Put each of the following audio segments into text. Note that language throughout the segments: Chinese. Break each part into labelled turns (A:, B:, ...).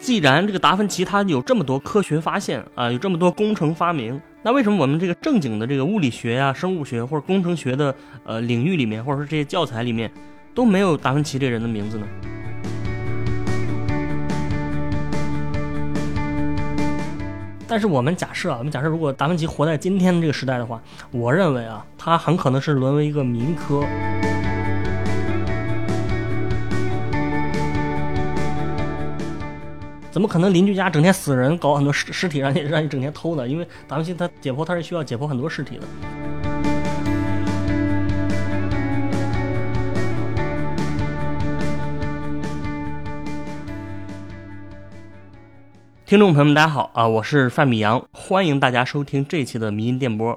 A: 既然这个达芬奇他有这么多科学发现啊，有这么多工程发明，那为什么我们这个正经的这个物理学呀、生物学或者工程学的呃领域里面，或者说这些教材里面都没有达芬奇这人的名字呢？但是我们假设啊，我们假设如果达芬奇活在今天的这个时代的话，我认为啊，他很可能是沦为一个民科。怎么可能邻居家整天死人，搞很多尸尸体让你让你整天偷呢？因为达芬奇他解剖他是需要解剖很多尸体的。听众朋友们，大家好啊，我是范米阳，欢迎大家收听这期的迷音电波。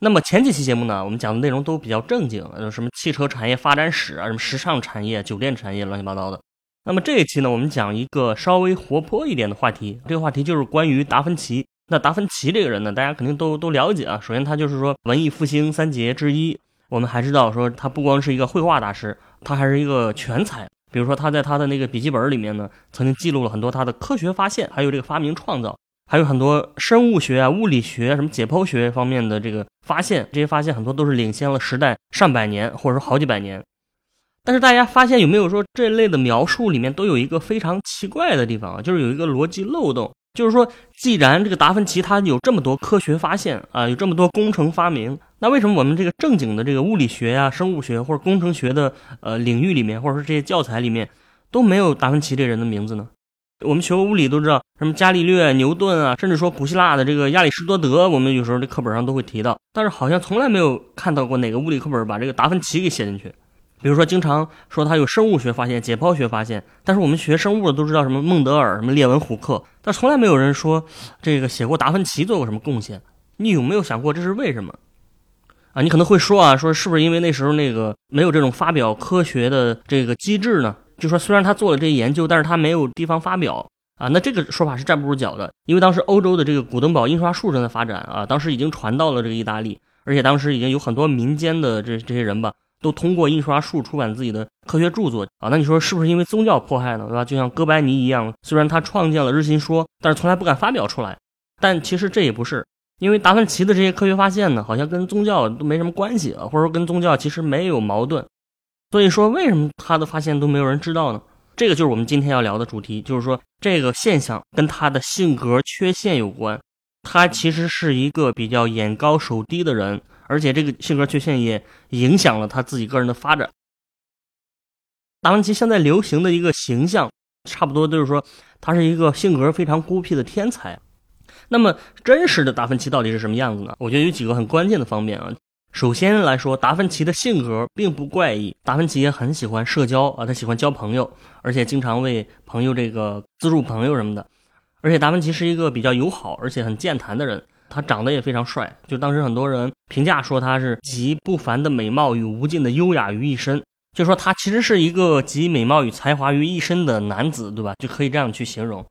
A: 那么前几期节目呢，我们讲的内容都比较正经，有什么汽车产业发展史啊，什么时尚产业、酒店产业，乱七八糟的。那么这一期呢，我们讲一个稍微活泼一点的话题。这个话题就是关于达芬奇。那达芬奇这个人呢，大家肯定都都了解啊。首先，他就是说文艺复兴三杰之一。我们还知道说，他不光是一个绘画大师，他还是一个全才。比如说，他在他的那个笔记本里面呢，曾经记录了很多他的科学发现，还有这个发明创造，还有很多生物学啊、物理学、什么解剖学方面的这个发现。这些发现很多都是领先了时代上百年，或者说好几百年。但是大家发现有没有说这类的描述里面都有一个非常奇怪的地方啊？就是有一个逻辑漏洞，就是说，既然这个达芬奇他有这么多科学发现啊，有这么多工程发明，那为什么我们这个正经的这个物理学呀、生物学或者工程学的呃领域里面，或者说这些教材里面都没有达芬奇这人的名字呢？我们学过物理都知道，什么伽利略、牛顿啊，甚至说古希腊的这个亚里士多德，我们有时候这课本上都会提到，但是好像从来没有看到过哪个物理课本把这个达芬奇给写进去。比如说，经常说他有生物学发现、解剖学发现，但是我们学生物的都知道什么孟德尔、什么列文虎克，但从来没有人说这个写过达芬奇做过什么贡献。你有没有想过这是为什么？啊，你可能会说啊，说是不是因为那时候那个没有这种发表科学的这个机制呢？就说虽然他做了这些研究，但是他没有地方发表啊。那这个说法是站不住脚的，因为当时欧洲的这个古登堡印刷术正在发展啊，当时已经传到了这个意大利，而且当时已经有很多民间的这这些人吧。都通过印刷术出版自己的科学著作啊，那你说是不是因为宗教迫害呢？对吧？就像哥白尼一样，虽然他创建了日心说，但是从来不敢发表出来。但其实这也不是，因为达芬奇的这些科学发现呢，好像跟宗教都没什么关系啊，或者说跟宗教其实没有矛盾。所以说，为什么他的发现都没有人知道呢？这个就是我们今天要聊的主题，就是说这个现象跟他的性格缺陷有关。他其实是一个比较眼高手低的人。而且这个性格缺陷也影响了他自己个人的发展。达芬奇现在流行的一个形象，差不多就是说他是一个性格非常孤僻的天才。那么真实的达芬奇到底是什么样子呢？我觉得有几个很关键的方面啊。首先来说，达芬奇的性格并不怪异，达芬奇也很喜欢社交啊，他喜欢交朋友，而且经常为朋友这个资助朋友什么的。而且达芬奇是一个比较友好而且很健谈的人。他长得也非常帅，就当时很多人评价说他是集不凡的美貌与无尽的优雅于一身，就说他其实是一个集美貌与才华于一身的男子，对吧？就可以这样去形容。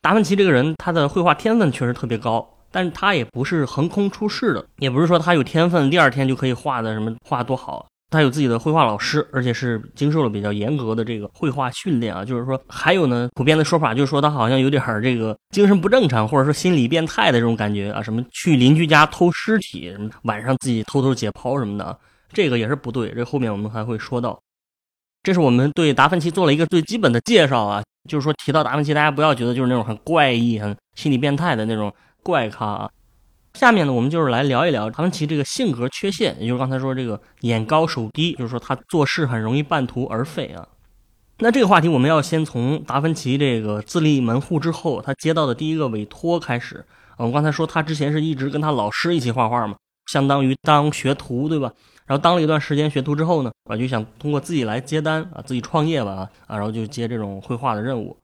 A: 达芬奇这个人，他的绘画天分确实特别高，但是他也不是横空出世的，也不是说他有天分，第二天就可以画的什么画多好。他有自己的绘画老师，而且是经受了比较严格的这个绘画训练啊。就是说，还有呢，普遍的说法就是说他好像有点儿这个精神不正常，或者说心理变态的这种感觉啊。什么去邻居家偷尸体，什么晚上自己偷偷解剖什么的，这个也是不对。这后面我们还会说到。这是我们对达芬奇做了一个最基本的介绍啊。就是说，提到达芬奇，大家不要觉得就是那种很怪异、很心理变态的那种怪咖啊。下面呢，我们就是来聊一聊达芬奇这个性格缺陷，也就是刚才说这个眼高手低，就是说他做事很容易半途而废啊。那这个话题我们要先从达芬奇这个自立门户之后，他接到的第一个委托开始。我们刚才说他之前是一直跟他老师一起画画嘛，相当于当学徒对吧？然后当了一段时间学徒之后呢，啊就想通过自己来接单啊，自己创业吧啊，然后就接这种绘画的任务。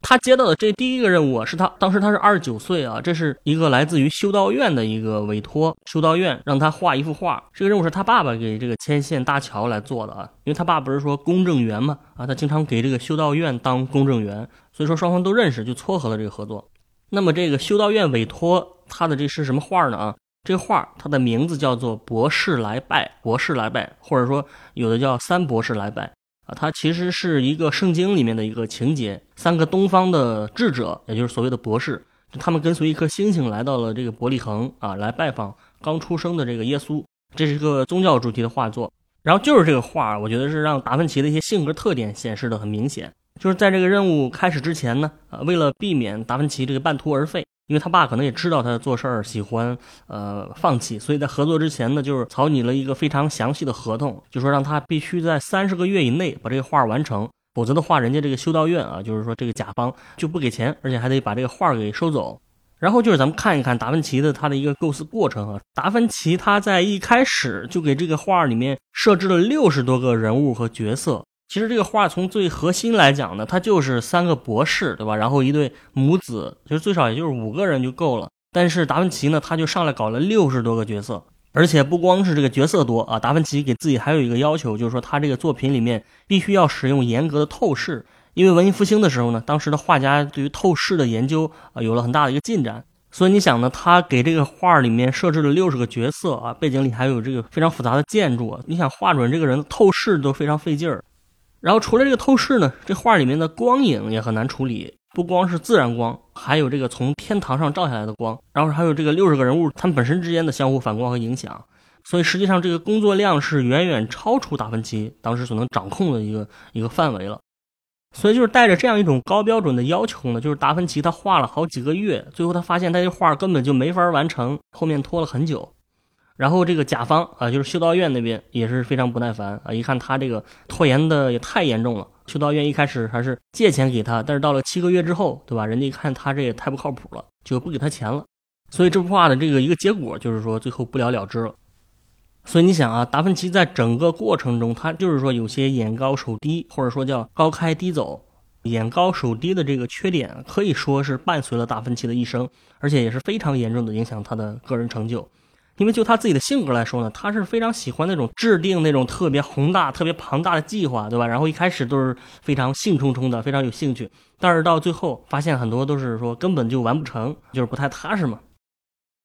A: 他接到的这第一个任务啊，是他当时他是二十九岁啊，这是一个来自于修道院的一个委托，修道院让他画一幅画。这个任务是他爸爸给这个牵线搭桥来做的啊，因为他爸不是说公证员嘛啊，他经常给这个修道院当公证员，所以说双方都认识，就撮合了这个合作。那么这个修道院委托他的这是什么画呢啊？这画它的名字叫做《博士来拜》，博士来拜，或者说有的叫三博士来拜。啊，它其实是一个圣经里面的一个情节，三个东方的智者，也就是所谓的博士，他们跟随一颗星星来到了这个伯利恒啊，来拜访刚出生的这个耶稣。这是一个宗教主题的画作。然后就是这个画，我觉得是让达芬奇的一些性格特点显示的很明显。就是在这个任务开始之前呢，呃，为了避免达芬奇这个半途而废，因为他爸可能也知道他做事儿喜欢呃放弃，所以在合作之前呢，就是草拟了一个非常详细的合同，就说让他必须在三十个月以内把这个画完成，否则的话，人家这个修道院啊，就是说这个甲方就不给钱，而且还得把这个画给收走。然后就是咱们看一看达芬奇的他的一个构思过程啊。达芬奇他在一开始就给这个画里面设置了六十多个人物和角色。其实这个画从最核心来讲呢，它就是三个博士，对吧？然后一对母子，其实最少也就是五个人就够了。但是达芬奇呢，他就上来搞了六十多个角色，而且不光是这个角色多啊，达芬奇给自己还有一个要求，就是说他这个作品里面必须要使用严格的透视。因为文艺复兴的时候呢，当时的画家对于透视的研究啊有了很大的一个进展，所以你想呢，他给这个画里面设置了六十个角色啊，背景里还有这个非常复杂的建筑，你想画准这个人透视都非常费劲儿。然后除了这个透视呢，这画里面的光影也很难处理，不光是自然光，还有这个从天堂上照下来的光，然后还有这个六十个人物他们本身之间的相互反光和影响，所以实际上这个工作量是远远超出达芬奇当时所能掌控的一个一个范围了。所以就是带着这样一种高标准的要求呢，就是达芬奇他画了好几个月，最后他发现他这画根本就没法完成，后面拖了很久。然后这个甲方啊，就是修道院那边也是非常不耐烦啊，一看他这个拖延的也太严重了。修道院一开始还是借钱给他，但是到了七个月之后，对吧？人家一看他这也太不靠谱了，就不给他钱了。所以这幅画的这个一个结果就是说最后不了了之了。所以你想啊，达芬奇在整个过程中，他就是说有些眼高手低，或者说叫高开低走，眼高手低的这个缺点，可以说是伴随了达芬奇的一生，而且也是非常严重的影响他的个人成就。因为就他自己的性格来说呢，他是非常喜欢那种制定那种特别宏大、特别庞大的计划，对吧？然后一开始都是非常兴冲冲的，非常有兴趣，但是到最后发现很多都是说根本就完不成，就是不太踏实嘛。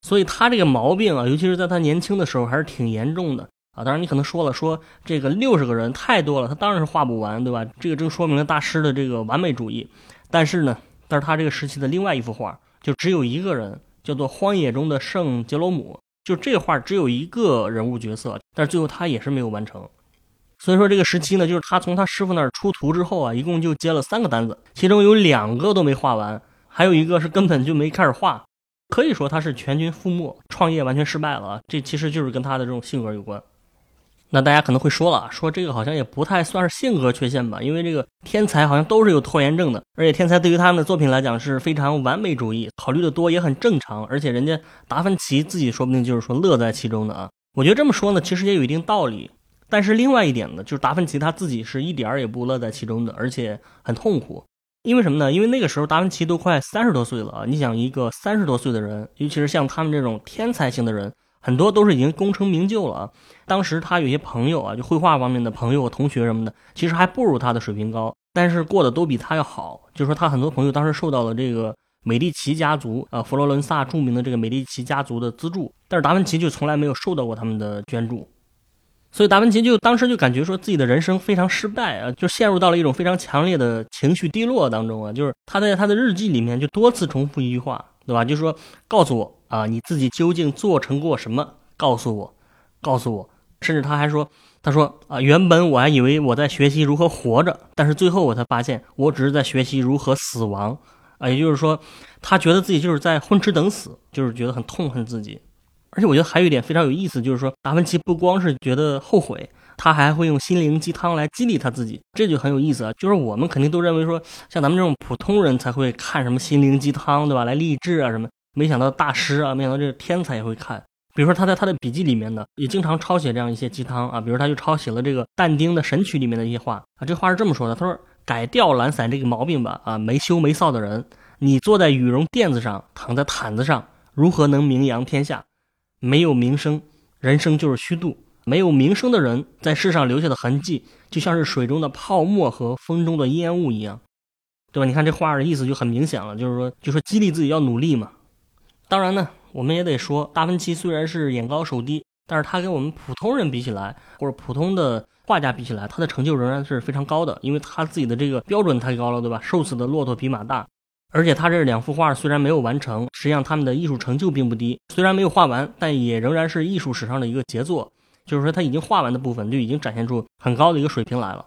A: 所以他这个毛病啊，尤其是在他年轻的时候，还是挺严重的啊。当然，你可能说了，说这个六十个人太多了，他当然是画不完，对吧？这个正说明了大师的这个完美主义。但是呢，但是他这个时期的另外一幅画，就只有一个人，叫做《荒野中的圣杰罗姆》，就这画只有一个人物角色，但是最后他也是没有完成。所以说这个时期呢，就是他从他师傅那儿出图之后啊，一共就接了三个单子，其中有两个都没画完，还有一个是根本就没开始画。可以说他是全军覆没，创业完全失败了！这其实就是跟他的这种性格有关。那大家可能会说了，说这个好像也不太算是性格缺陷吧？因为这个天才好像都是有拖延症的，而且天才对于他们的作品来讲是非常完美主义，考虑的多也很正常。而且人家达芬奇自己说不定就是说乐在其中的啊！我觉得这么说呢，其实也有一定道理。但是另外一点呢，就是达芬奇他自己是一点儿也不乐在其中的，而且很痛苦。因为什么呢？因为那个时候达芬奇都快三十多岁了啊！你想，一个三十多岁的人，尤其是像他们这种天才型的人，很多都是已经功成名就了啊。当时他有些朋友啊，就绘画方面的朋友、同学什么的，其实还不如他的水平高，但是过得都比他要好。就说他很多朋友当时受到了这个美第奇家族啊，佛罗伦萨著名的这个美第奇家族的资助，但是达芬奇就从来没有受到过他们的捐助。所以达芬奇就当时就感觉说自己的人生非常失败啊，就陷入到了一种非常强烈的情绪低落当中啊。就是他在他的日记里面就多次重复一句话，对吧？就是说告诉我啊，你自己究竟做成过什么？告诉我，告诉我。甚至他还说，他说啊，原本我还以为我在学习如何活着，但是最后我才发现，我只是在学习如何死亡啊。也就是说，他觉得自己就是在混吃等死，就是觉得很痛恨自己。而且我觉得还有一点非常有意思，就是说达芬奇不光是觉得后悔，他还会用心灵鸡汤来激励他自己，这就很有意思啊。就是我们肯定都认为说，像咱们这种普通人才会看什么心灵鸡汤，对吧？来励志啊什么。没想到大师啊，没想到这个天才也会看。比如说他在他的笔记里面呢，也经常抄写这样一些鸡汤啊。比如他就抄写了这个但丁的《神曲》里面的一些话啊。这话是这么说的：他说，改掉懒散这个毛病吧，啊，没羞没臊的人，你坐在羽绒垫子上，躺在毯子上，如何能名扬天下？没有名声，人生就是虚度。没有名声的人，在世上留下的痕迹，就像是水中的泡沫和风中的烟雾一样，对吧？你看这话的意思就很明显了，就是说，就说激励自己要努力嘛。当然呢，我们也得说，达芬奇虽然是眼高手低，但是他跟我们普通人比起来，或者普通的画家比起来，他的成就仍然是非常高的，因为他自己的这个标准太高了，对吧？瘦死的骆驼比马大。而且他这两幅画虽然没有完成，实际上他们的艺术成就并不低。虽然没有画完，但也仍然是艺术史上的一个杰作。就是说他已经画完的部分就已经展现出很高的一个水平来了。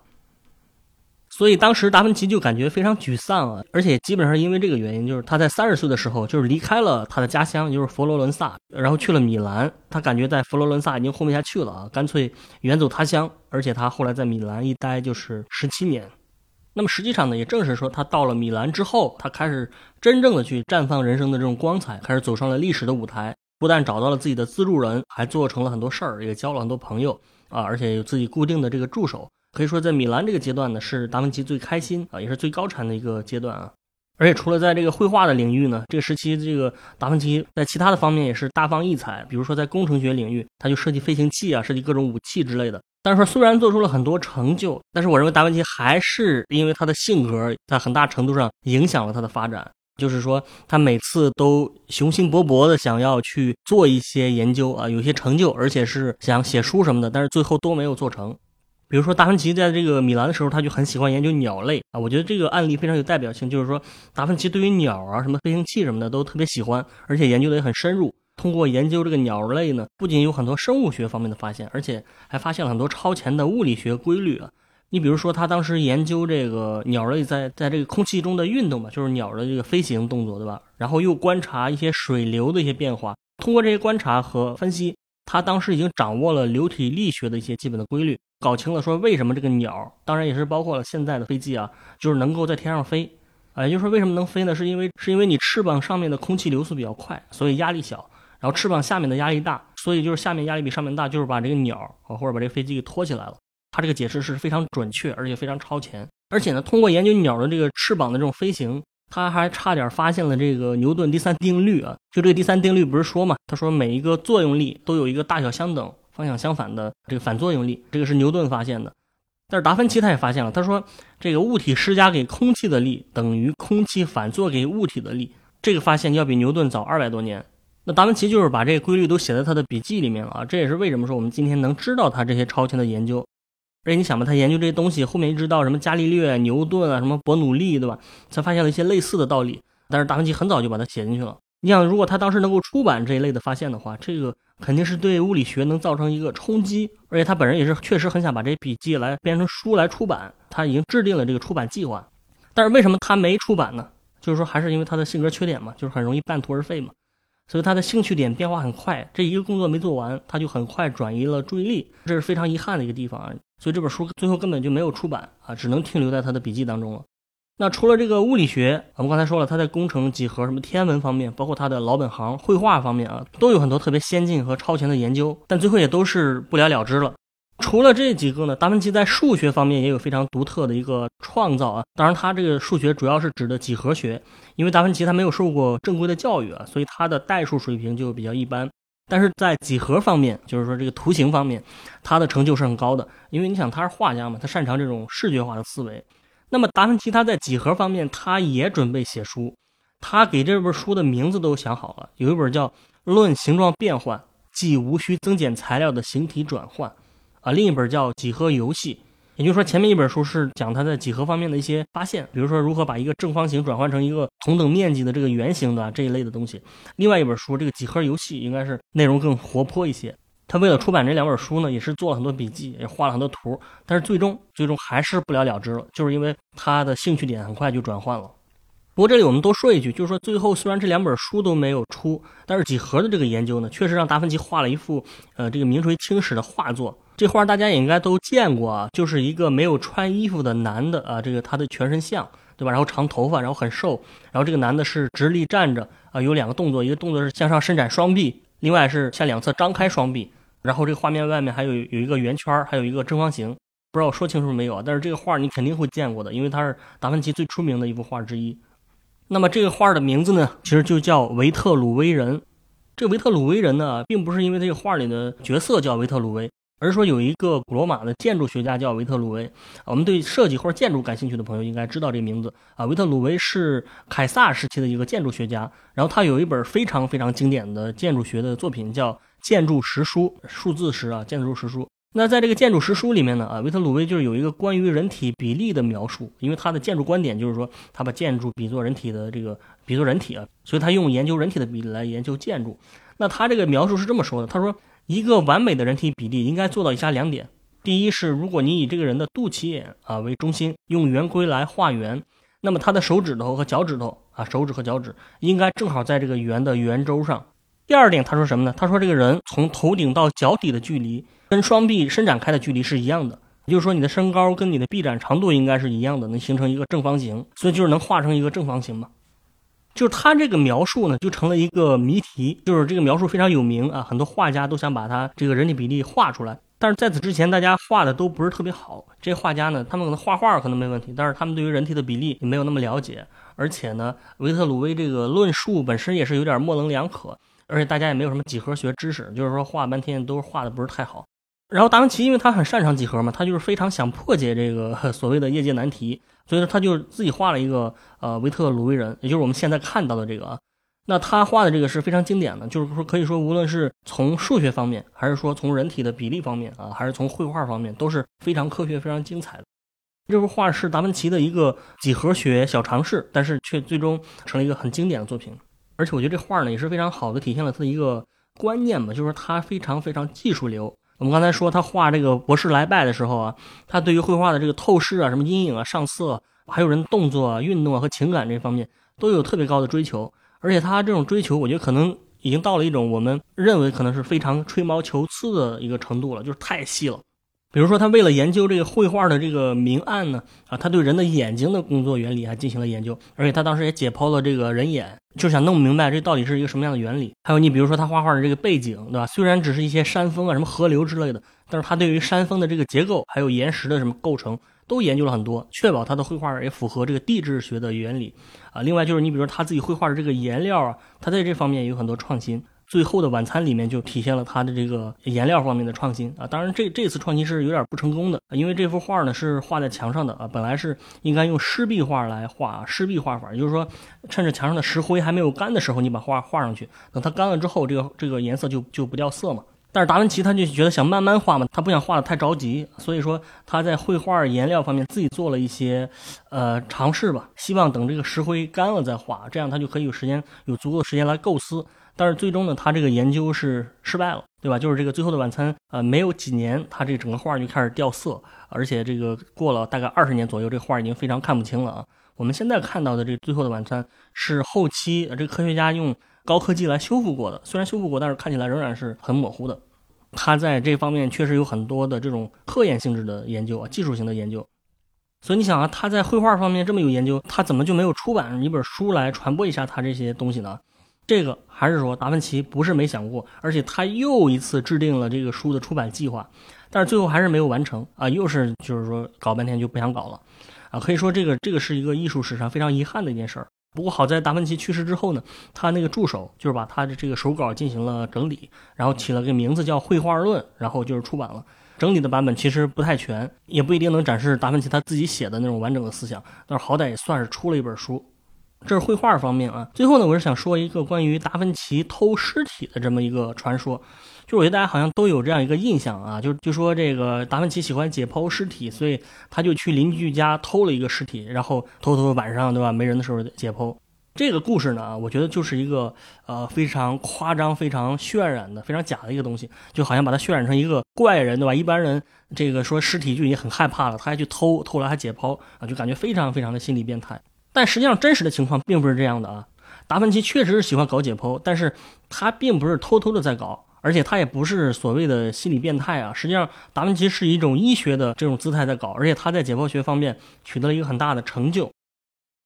A: 所以当时达芬奇就感觉非常沮丧啊，而且基本上因为这个原因，就是他在三十岁的时候就是离开了他的家乡，就是佛罗伦萨，然后去了米兰。他感觉在佛罗伦萨已经混不下去了啊，干脆远走他乡。而且他后来在米兰一待就是十七年。那么实际上呢，也正是说他到了米兰之后，他开始真正的去绽放人生的这种光彩，开始走上了历史的舞台。不但找到了自己的资助人，还做成了很多事儿，也交了很多朋友啊，而且有自己固定的这个助手。可以说，在米兰这个阶段呢，是达芬奇最开心啊，也是最高产的一个阶段啊。而且除了在这个绘画的领域呢，这个时期这个达芬奇在其他的方面也是大放异彩。比如说在工程学领域，他就设计飞行器啊，设计各种武器之类的。但是说虽然做出了很多成就，但是我认为达芬奇还是因为他的性格，在很大程度上影响了他的发展。就是说，他每次都雄心勃勃的想要去做一些研究啊，有些成就，而且是想写书什么的，但是最后都没有做成。比如说，达芬奇在这个米兰的时候，他就很喜欢研究鸟类啊。我觉得这个案例非常有代表性，就是说，达芬奇对于鸟啊、什么飞行器什么的都特别喜欢，而且研究的也很深入。通过研究这个鸟类呢，不仅有很多生物学方面的发现，而且还发现了很多超前的物理学规律啊。你比如说，他当时研究这个鸟类在在这个空气中的运动嘛，就是鸟的这个飞行动作，对吧？然后又观察一些水流的一些变化，通过这些观察和分析，他当时已经掌握了流体力学的一些基本的规律，搞清了说为什么这个鸟，当然也是包括了现在的飞机啊，就是能够在天上飞，啊，也就是说为什么能飞呢？是因为是因为你翅膀上面的空气流速比较快，所以压力小。然后翅膀下面的压力大，所以就是下面压力比上面大，就是把这个鸟啊或者把这个飞机给托起来了。他这个解释是非常准确，而且非常超前。而且呢，通过研究鸟的这个翅膀的这种飞行，他还差点发现了这个牛顿第三定律啊。就这个第三定律不是说嘛？他说每一个作用力都有一个大小相等、方向相反的这个反作用力，这个是牛顿发现的。但是达芬奇他也发现了，他说这个物体施加给空气的力等于空气反作给物体的力。这个发现要比牛顿早二百多年。那达芬奇就是把这个规律都写在他的笔记里面了啊，这也是为什么说我们今天能知道他这些超前的研究。而且你想吧，他研究这些东西，后面一直到什么伽利略、牛顿啊，什么伯努利，对吧？才发现了一些类似的道理。但是达芬奇很早就把它写进去了。你想，如果他当时能够出版这一类的发现的话，这个肯定是对物理学能造成一个冲击。而且他本人也是确实很想把这笔记来编成书来出版，他已经制定了这个出版计划。但是为什么他没出版呢？就是说，还是因为他的性格缺点嘛，就是很容易半途而废嘛。所以他的兴趣点变化很快，这一个工作没做完，他就很快转移了注意力，这是非常遗憾的一个地方啊。所以这本书最后根本就没有出版啊，只能停留在他的笔记当中了。那除了这个物理学，我们刚才说了，他在工程、几何、什么天文方面，包括他的老本行绘画方面啊，都有很多特别先进和超前的研究，但最后也都是不了了之了。除了这几个呢，达芬奇在数学方面也有非常独特的一个创造啊。当然，他这个数学主要是指的几何学，因为达芬奇他没有受过正规的教育啊，所以他的代数水平就比较一般。但是在几何方面，就是说这个图形方面，他的成就是很高的。因为你想，他是画家嘛，他擅长这种视觉化的思维。那么达芬奇他在几何方面，他也准备写书，他给这本书的名字都想好了，有一本叫《论形状变换即无需增减材料的形体转换》。啊，另一本叫《几何游戏》，也就是说，前面一本书是讲他在几何方面的一些发现，比如说如何把一个正方形转换成一个同等面积的这个圆形的这一类的东西。另外一本书，这个《几何游戏》应该是内容更活泼一些。他为了出版这两本书呢，也是做了很多笔记，也画了很多图，但是最终最终还是不了了之了，就是因为他的兴趣点很快就转换了。不过这里我们多说一句，就是说最后虽然这两本书都没有出，但是几何的这个研究呢，确实让达芬奇画了一幅呃这个名垂青史的画作。这画大家也应该都见过啊，就是一个没有穿衣服的男的啊，这个他的全身像，对吧？然后长头发，然后很瘦，然后这个男的是直立站着啊，有两个动作，一个动作是向上伸展双臂，另外是向两侧张开双臂。然后这个画面外面还有有一个圆圈，还有一个正方形，不知道我说清楚没有啊？但是这个画你肯定会见过的，因为它是达芬奇最出名的一幅画之一。那么这个画的名字呢，其实就叫维特鲁威人。这维特鲁威人呢，并不是因为这个画里的角色叫维特鲁威。而是说有一个古罗马的建筑学家叫维特鲁威，我们对设计或者建筑感兴趣的朋友应该知道这个名字啊。维特鲁威是凯撒时期的一个建筑学家，然后他有一本非常非常经典的建筑学的作品叫《建筑实书》，数字石啊，建筑实书。那在这个建筑实书里面呢，啊，维特鲁威就是有一个关于人体比例的描述，因为他的建筑观点就是说，他把建筑比作人体的这个比作人体啊，所以他用研究人体的比例来研究建筑。那他这个描述是这么说的，他说一个完美的人体比例应该做到以下两点：第一是，如果你以这个人的肚脐眼啊为中心，用圆规来画圆，那么他的手指头和脚趾头啊，手指和脚趾应该正好在这个圆的圆周上。第二点，他说什么呢？他说这个人从头顶到脚底的距离跟双臂伸展开的距离是一样的，也就是说你的身高跟你的臂展长度应该是一样的，能形成一个正方形，所以就是能画成一个正方形嘛。就是他这个描述呢，就成了一个谜题，就是这个描述非常有名啊，很多画家都想把他这个人体比例画出来，但是在此之前大家画的都不是特别好。这些画家呢，他们可能画画可能没问题，但是他们对于人体的比例没有那么了解，而且呢，维特鲁威这个论述本身也是有点模棱两可。而且大家也没有什么几何学知识，就是说画半天都画的不是太好。然后达芬奇因为他很擅长几何嘛，他就是非常想破解这个 所谓的业界难题，所以说他就自己画了一个呃维特鲁威人，也就是我们现在看到的这个啊。那他画的这个是非常经典的，就是说可以说无论是从数学方面，还是说从人体的比例方面啊，还是从绘画方面，都是非常科学、非常精彩的。这幅画是达芬奇的一个几何学小尝试，但是却最终成了一个很经典的作品。而且我觉得这画呢也是非常好的体现了他的一个观念吧，就是他非常非常技术流。我们刚才说他画这个博士来拜的时候啊，他对于绘画的这个透视啊、什么阴影啊、上色，还有人动作啊、运动啊和情感这方面都有特别高的追求。而且他这种追求，我觉得可能已经到了一种我们认为可能是非常吹毛求疵的一个程度了，就是太细了。比如说，他为了研究这个绘画的这个明暗呢，啊，他对人的眼睛的工作原理还进行了研究，而且他当时也解剖了这个人眼，就想弄明白这到底是一个什么样的原理。还有你比如说他画画的这个背景，对吧？虽然只是一些山峰啊、什么河流之类的，但是他对于山峰的这个结构，还有岩石的什么构成，都研究了很多，确保他的绘画也符合这个地质学的原理。啊，另外就是你比如说他自己绘画的这个颜料啊，他在这方面也有很多创新。最后的晚餐里面就体现了他的这个颜料方面的创新啊，当然这这次创新是有点不成功的，因为这幅画呢是画在墙上的啊，本来是应该用湿壁画来画湿壁画法，也就是说趁着墙上的石灰还没有干的时候，你把画画上去，等它干了之后，这个这个颜色就就不掉色嘛。但是达芬奇他就觉得想慢慢画嘛，他不想画的太着急，所以说他在绘画颜料方面自己做了一些呃尝试吧，希望等这个石灰干了再画，这样他就可以有时间有足够的时间来构思。但是最终呢，他这个研究是失败了，对吧？就是这个最后的晚餐，呃，没有几年，他这整个画就开始掉色，而且这个过了大概二十年左右，这画已经非常看不清了啊。我们现在看到的这最后的晚餐是后期这个科学家用高科技来修复过的，虽然修复过，但是看起来仍然是很模糊的。他在这方面确实有很多的这种科研性质的研究啊，技术性的研究。所以你想啊，他在绘画方面这么有研究，他怎么就没有出版一本书来传播一下他这些东西呢？这个还是说达芬奇不是没想过，而且他又一次制定了这个书的出版计划，但是最后还是没有完成啊，又是就是说搞半天就不想搞了，啊，可以说这个这个是一个艺术史上非常遗憾的一件事儿。不过好在达芬奇去世之后呢，他那个助手就是把他的这个手稿进行了整理，然后起了个名字叫《绘画论》，然后就是出版了。整理的版本其实不太全，也不一定能展示达芬奇他自己写的那种完整的思想，但是好歹也算是出了一本书。这是绘画方面啊。最后呢，我是想说一个关于达芬奇偷尸体的这么一个传说。就我觉得大家好像都有这样一个印象啊，就就说这个达芬奇喜欢解剖尸体，所以他就去邻居家偷了一个尸体，然后偷偷晚上对吧没人的时候解剖。这个故事呢，我觉得就是一个呃非常夸张、非常渲染的、非常假的一个东西，就好像把它渲染成一个怪人对吧？一般人这个说尸体就已经很害怕了，他还去偷偷来还解剖啊，就感觉非常非常的心理变态。但实际上，真实的情况并不是这样的啊。达芬奇确实是喜欢搞解剖，但是他并不是偷偷的在搞，而且他也不是所谓的心理变态啊。实际上，达芬奇是一种医学的这种姿态在搞，而且他在解剖学方面取得了一个很大的成就。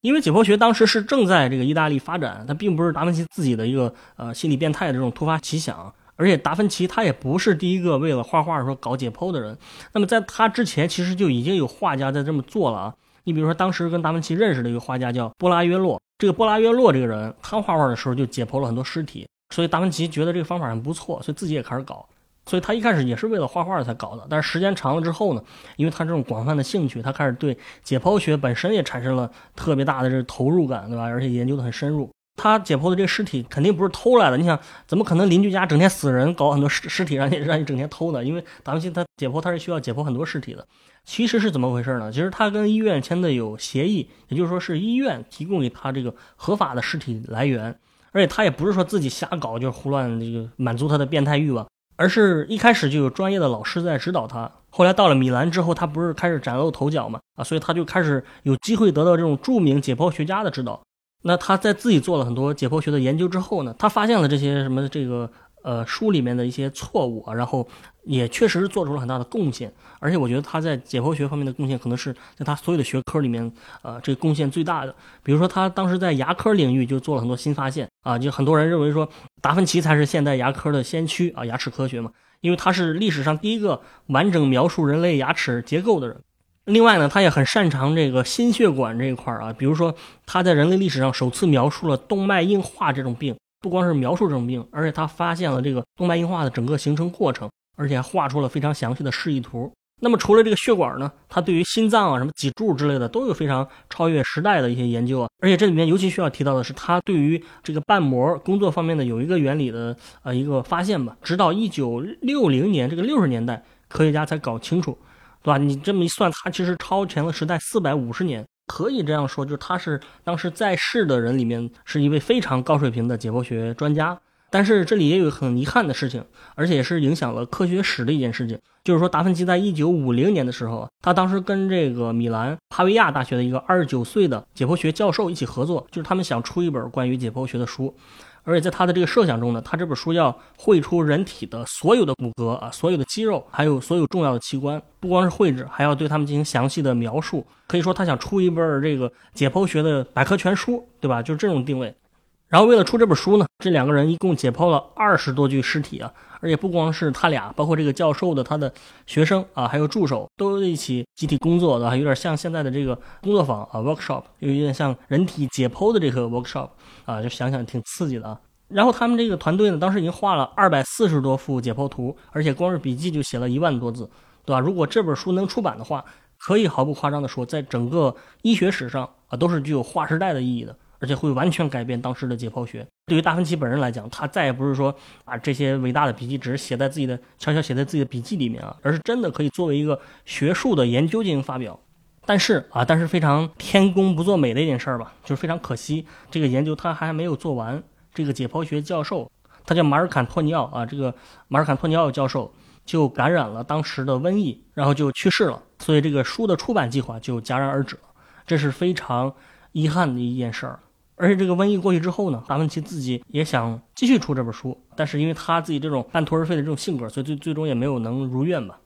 A: 因为解剖学当时是正在这个意大利发展，它并不是达芬奇自己的一个呃心理变态的这种突发奇想，而且达芬奇他也不是第一个为了画画说搞解剖的人。那么在他之前，其实就已经有画家在这么做了啊。你比如说，当时跟达芬奇认识的一个画家叫波拉约洛。这个波拉约洛这个人，他画画的时候就解剖了很多尸体，所以达芬奇觉得这个方法很不错，所以自己也开始搞。所以他一开始也是为了画画才搞的。但是时间长了之后呢，因为他这种广泛的兴趣，他开始对解剖学本身也产生了特别大的这投入感，对吧？而且研究的很深入。他解剖的这个尸体肯定不是偷来的。你想，怎么可能邻居家整天死人，搞很多尸尸体让你让你整天偷呢？因为达芬奇他解剖他是需要解剖很多尸体的。其实是怎么回事呢？其实他跟医院签的有协议，也就是说是医院提供给他这个合法的尸体来源，而且他也不是说自己瞎搞，就是胡乱这个满足他的变态欲望，而是一开始就有专业的老师在指导他。后来到了米兰之后，他不是开始崭露头角嘛？啊，所以他就开始有机会得到这种著名解剖学家的指导。那他在自己做了很多解剖学的研究之后呢，他发现了这些什么这个呃书里面的一些错误啊，然后也确实做出了很大的贡献。而且我觉得他在解剖学方面的贡献，可能是在他所有的学科里面，呃，这个贡献最大的。比如说他当时在牙科领域就做了很多新发现啊，就很多人认为说达芬奇才是现代牙科的先驱啊，牙齿科学嘛，因为他是历史上第一个完整描述人类牙齿结构的人。另外呢，他也很擅长这个心血管这一块啊，比如说他在人类历史上首次描述了动脉硬化这种病，不光是描述这种病，而且他发现了这个动脉硬化的整个形成过程，而且还画出了非常详细的示意图。那么除了这个血管呢，他对于心脏啊、什么脊柱之类的都有非常超越时代的一些研究啊。而且这里面尤其需要提到的是，他对于这个瓣膜工作方面的有一个原理的呃一个发现吧，直到一九六零年这个六十年代，科学家才搞清楚。对吧？你这么一算，他其实超前了时代四百五十年，可以这样说，就是他是当时在世的人里面是一位非常高水平的解剖学专家。但是这里也有很遗憾的事情，而且也是影响了科学史的一件事情，就是说达芬奇在一九五零年的时候，他当时跟这个米兰帕维亚大学的一个二十九岁的解剖学教授一起合作，就是他们想出一本关于解剖学的书。而且在他的这个设想中呢，他这本书要绘出人体的所有的骨骼啊，所有的肌肉，还有所有重要的器官，不光是绘制，还要对他们进行详细的描述。可以说，他想出一本这个解剖学的百科全书，对吧？就是这种定位。然后为了出这本书呢，这两个人一共解剖了二十多具尸体啊，而且不光是他俩，包括这个教授的他的学生啊，还有助手，都一起集体工作的，有点像现在的这个工作坊啊，workshop，有点像人体解剖的这个 workshop。啊，就想想挺刺激的啊。然后他们这个团队呢，当时已经画了二百四十多幅解剖图，而且光是笔记就写了一万多字，对吧？如果这本书能出版的话，可以毫不夸张的说，在整个医学史上啊，都是具有划时代的意义的，而且会完全改变当时的解剖学。对于达芬奇本人来讲，他再也不是说啊这些伟大的笔记只是写在自己的悄悄写在自己的笔记里面啊，而是真的可以作为一个学术的研究进行发表。但是啊，但是非常天公不作美的一件事儿吧，就是非常可惜，这个研究他还没有做完。这个解剖学教授，他叫马尔坎托尼奥啊，这个马尔坎托尼奥教授就感染了当时的瘟疫，然后就去世了。所以这个书的出版计划就戛然而止了，这是非常遗憾的一件事儿。而且这个瘟疫过去之后呢，达芬奇自己也想继续出这本书，但是因为他自己这种半途而废的这种性格，所以最最终也没有能如愿吧。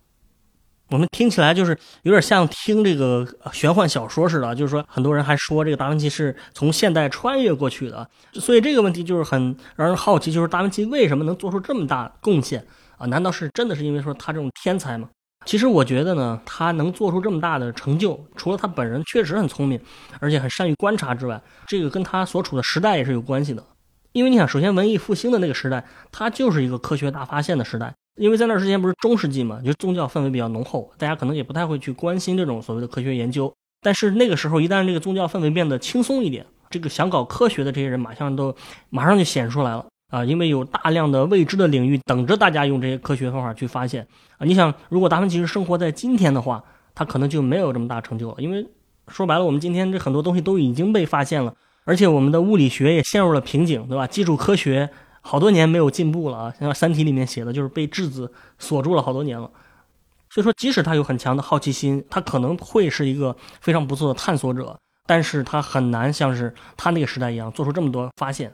A: 我们听起来就是有点像听这个玄幻小说似的，就是说很多人还说这个达芬奇是从现代穿越过去的，所以这个问题就是很让人好奇，就是达芬奇为什么能做出这么大贡献啊？难道是真的是因为说他这种天才吗？其实我觉得呢，他能做出这么大的成就，除了他本人确实很聪明，而且很善于观察之外，这个跟他所处的时代也是有关系的。因为你想，首先文艺复兴的那个时代，它就是一个科学大发现的时代。因为在那之前不是中世纪嘛，就宗教氛围比较浓厚，大家可能也不太会去关心这种所谓的科学研究。但是那个时候，一旦这个宗教氛围变得轻松一点，这个想搞科学的这些人马上都马上就显出来了啊！因为有大量的未知的领域等着大家用这些科学方法去发现啊！你想，如果达芬奇是生活在今天的话，他可能就没有这么大成就了。因为说白了，我们今天这很多东西都已经被发现了，而且我们的物理学也陷入了瓶颈，对吧？基础科学。好多年没有进步了啊！像《三体》里面写的，就是被质子锁住了好多年了。所以说，即使他有很强的好奇心，他可能会是一个非常不错的探索者，但是他很难像是他那个时代一样做出这么多发现。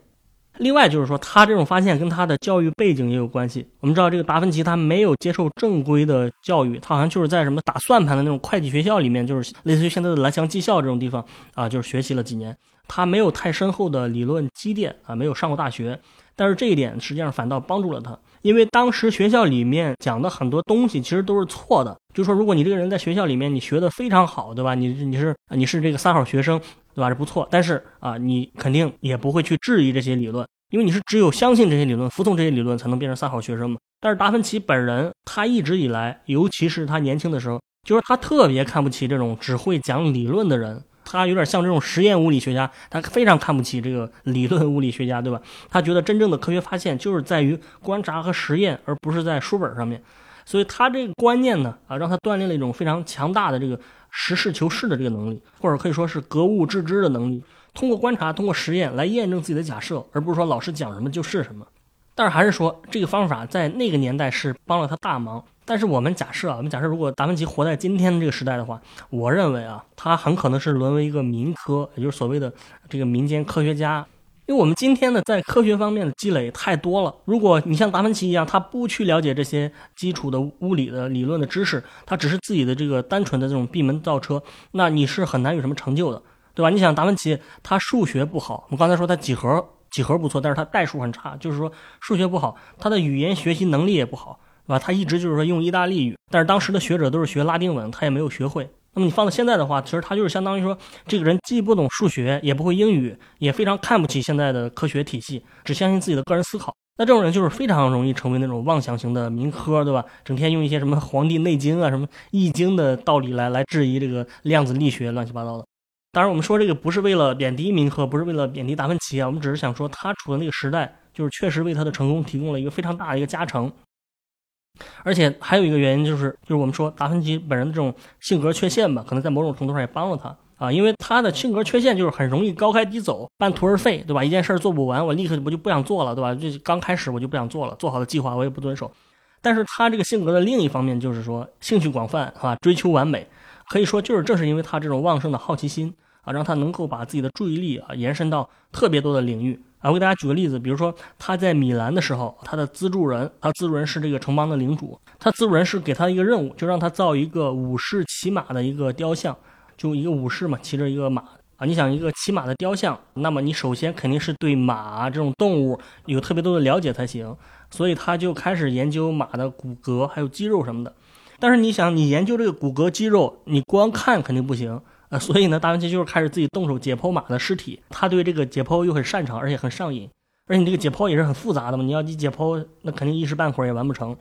A: 另外就是说，他这种发现跟他的教育背景也有关系。我们知道，这个达芬奇他没有接受正规的教育，他好像就是在什么打算盘的那种会计学校里面，就是类似于现在的蓝翔技校这种地方啊，就是学习了几年。他没有太深厚的理论积淀啊，没有上过大学。但是这一点实际上反倒帮助了他，因为当时学校里面讲的很多东西其实都是错的。就说，如果你这个人在学校里面你学的非常好，对吧？你你是你是这个三好学生，对吧？这不错。但是啊，你肯定也不会去质疑这些理论，因为你是只有相信这些理论、服从这些理论，才能变成三好学生嘛。但是达芬奇本人，他一直以来，尤其是他年轻的时候，就是他特别看不起这种只会讲理论的人。他有点像这种实验物理学家，他非常看不起这个理论物理学家，对吧？他觉得真正的科学发现就是在于观察和实验，而不是在书本上面。所以他这个观念呢，啊，让他锻炼了一种非常强大的这个实事求是的这个能力，或者可以说是格物致知的能力。通过观察，通过实验来验证自己的假设，而不是说老师讲什么就是什么。但是还是说这个方法在那个年代是帮了他大忙。但是我们假设啊，我们假设如果达芬奇活在今天的这个时代的话，我认为啊，他很可能是沦为一个民科，也就是所谓的这个民间科学家。因为我们今天呢，在科学方面的积累太多了。如果你像达芬奇一样，他不去了解这些基础的物理的理论的知识，他只是自己的这个单纯的这种闭门造车，那你是很难有什么成就的，对吧？你想达芬奇，他数学不好，我们刚才说他几何几何不错，但是他代数很差，就是说数学不好，他的语言学习能力也不好，对吧？他一直就是说用意大利语，但是当时的学者都是学拉丁文，他也没有学会。那么你放到现在的话，其实他就是相当于说，这个人既不懂数学，也不会英语，也非常看不起现在的科学体系，只相信自己的个人思考。那这种人就是非常容易成为那种妄想型的民科，对吧？整天用一些什么《黄帝内经》啊、什么《易经》的道理来来质疑这个量子力学，乱七八糟的。当然，我们说这个不是为了贬低民科，不是为了贬低达芬奇啊，我们只是想说他处的那个时代，就是确实为他的成功提供了一个非常大的一个加成。而且还有一个原因就是，就是我们说达芬奇本人的这种性格缺陷吧，可能在某种程度上也帮了他啊，因为他的性格缺陷就是很容易高开低走，半途而废，对吧？一件事做不完，我立刻我就不想做了，对吧？就刚开始我就不想做了，做好的计划我也不遵守。但是他这个性格的另一方面就是说兴趣广泛啊，追求完美，可以说就是正是因为他这种旺盛的好奇心啊，让他能够把自己的注意力啊延伸到特别多的领域。啊，我给大家举个例子，比如说他在米兰的时候，他的资助人，他资助人是这个城邦的领主，他资助人是给他一个任务，就让他造一个武士骑马的一个雕像，就一个武士嘛，骑着一个马啊。你想一个骑马的雕像，那么你首先肯定是对马这种动物有特别多的了解才行，所以他就开始研究马的骨骼还有肌肉什么的。但是你想，你研究这个骨骼肌肉，你光看肯定不行。呃，所以呢，达芬奇就是开始自己动手解剖马的尸体，他对这个解剖又很擅长，而且很上瘾，而且你这个解剖也是很复杂的嘛，你要你解剖，那肯定一时半会儿也完不成。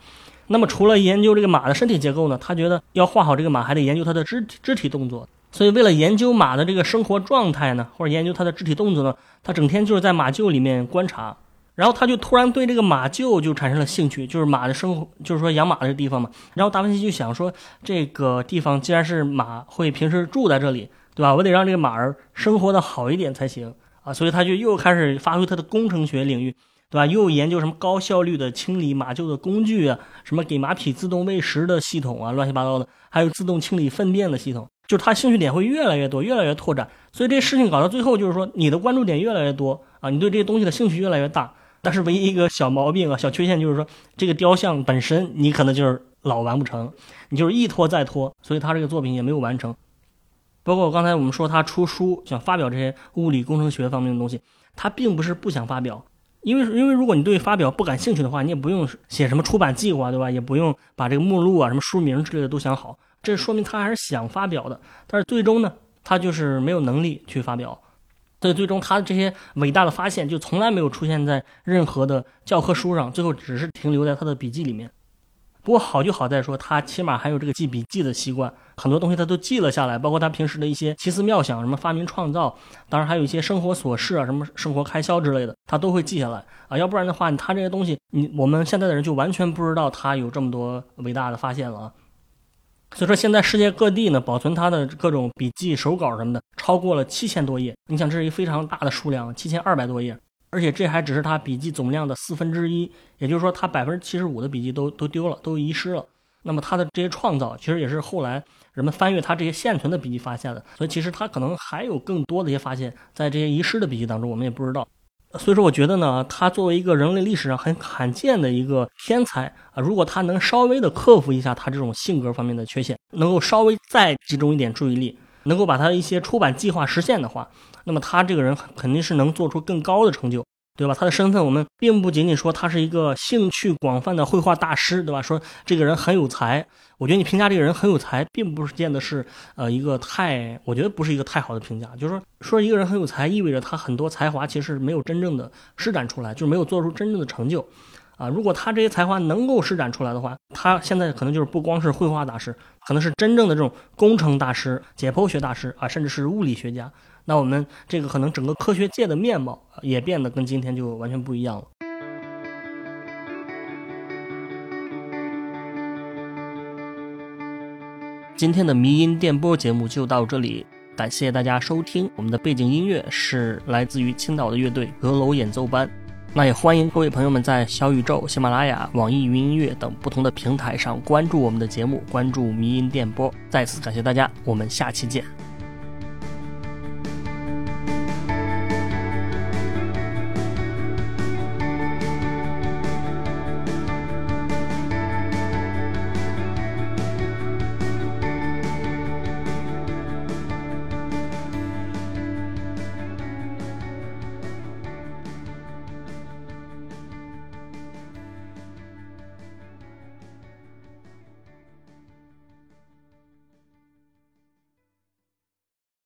A: 那么除了研究这个马的身体结构呢，他觉得要画好这个马，还得研究它的肢体肢体动作。所以为了研究马的这个生活状态呢，或者研究它的肢体动作呢，他整天就是在马厩里面观察。然后他就突然对这个马厩就产生了兴趣，就是马的生活，就是说养马的地方嘛。然后达芬奇就想说，这个地方既然是马会平时住在这里，对吧？我得让这个马儿生活的好一点才行啊。所以他就又开始发挥他的工程学领域，对吧？又研究什么高效率的清理马厩的工具啊，什么给马匹自动喂食的系统啊，乱七八糟的，还有自动清理粪便的系统。就是他兴趣点会越来越多，越来越拓展。所以这事情搞到最后，就是说你的关注点越来越多啊，你对这些东西的兴趣越来越大。但是唯一一个小毛病啊，小缺陷就是说，这个雕像本身你可能就是老完不成，你就是一拖再拖，所以他这个作品也没有完成。包括刚才我们说他出书想发表这些物理工程学方面的东西，他并不是不想发表，因为因为如果你对发表不感兴趣的话，你也不用写什么出版计划，对吧？也不用把这个目录啊、什么书名之类的都想好，这说明他还是想发表的，但是最终呢，他就是没有能力去发表。所以最终，他的这些伟大的发现就从来没有出现在任何的教科书上，最后只是停留在他的笔记里面。不过好就好在说，他起码还有这个记笔记的习惯，很多东西他都记了下来，包括他平时的一些奇思妙想，什么发明创造，当然还有一些生活琐事啊，什么生活开销之类的，他都会记下来啊。要不然的话，他这些东西，你我们现在的人就完全不知道他有这么多伟大的发现了啊。所以说，现在世界各地呢，保存他的各种笔记、手稿什么的，超过了七千多页。你想，这是一非常大的数量，七千二百多页，而且这还只是他笔记总量的四分之一。也就是说，他百分之七十五的笔记都都丢了，都遗失了。那么他的这些创造，其实也是后来人们翻阅他这些现存的笔记发现的。所以，其实他可能还有更多的一些发现，在这些遗失的笔记当中，我们也不知道。所以说，我觉得呢，他作为一个人类历史上很罕见的一个天才啊，如果他能稍微的克服一下他这种性格方面的缺陷，能够稍微再集中一点注意力，能够把他的一些出版计划实现的话，那么他这个人肯定是能做出更高的成就。对吧？他的身份，我们并不仅仅说他是一个兴趣广泛的绘画大师，对吧？说这个人很有才，我觉得你评价这个人很有才，并不是见得是呃一个太，我觉得不是一个太好的评价。就是说，说一个人很有才，意味着他很多才华其实没有真正的施展出来，就是没有做出真正的成就，啊。如果他这些才华能够施展出来的话，他现在可能就是不光是绘画大师，可能是真正的这种工程大师、解剖学大师啊，甚至是物理学家。那我们这个可能整个科学界的面貌也变得跟今天就完全不一样了。今天的迷音电波节目就到这里，感谢大家收听。我们的背景音乐是来自于青岛的乐队阁楼演奏班。那也欢迎各位朋友们在小宇宙、喜马拉雅、网易云音乐等不同的平台上关注我们的节目，关注迷音电波。再次感谢大家，我们下期见。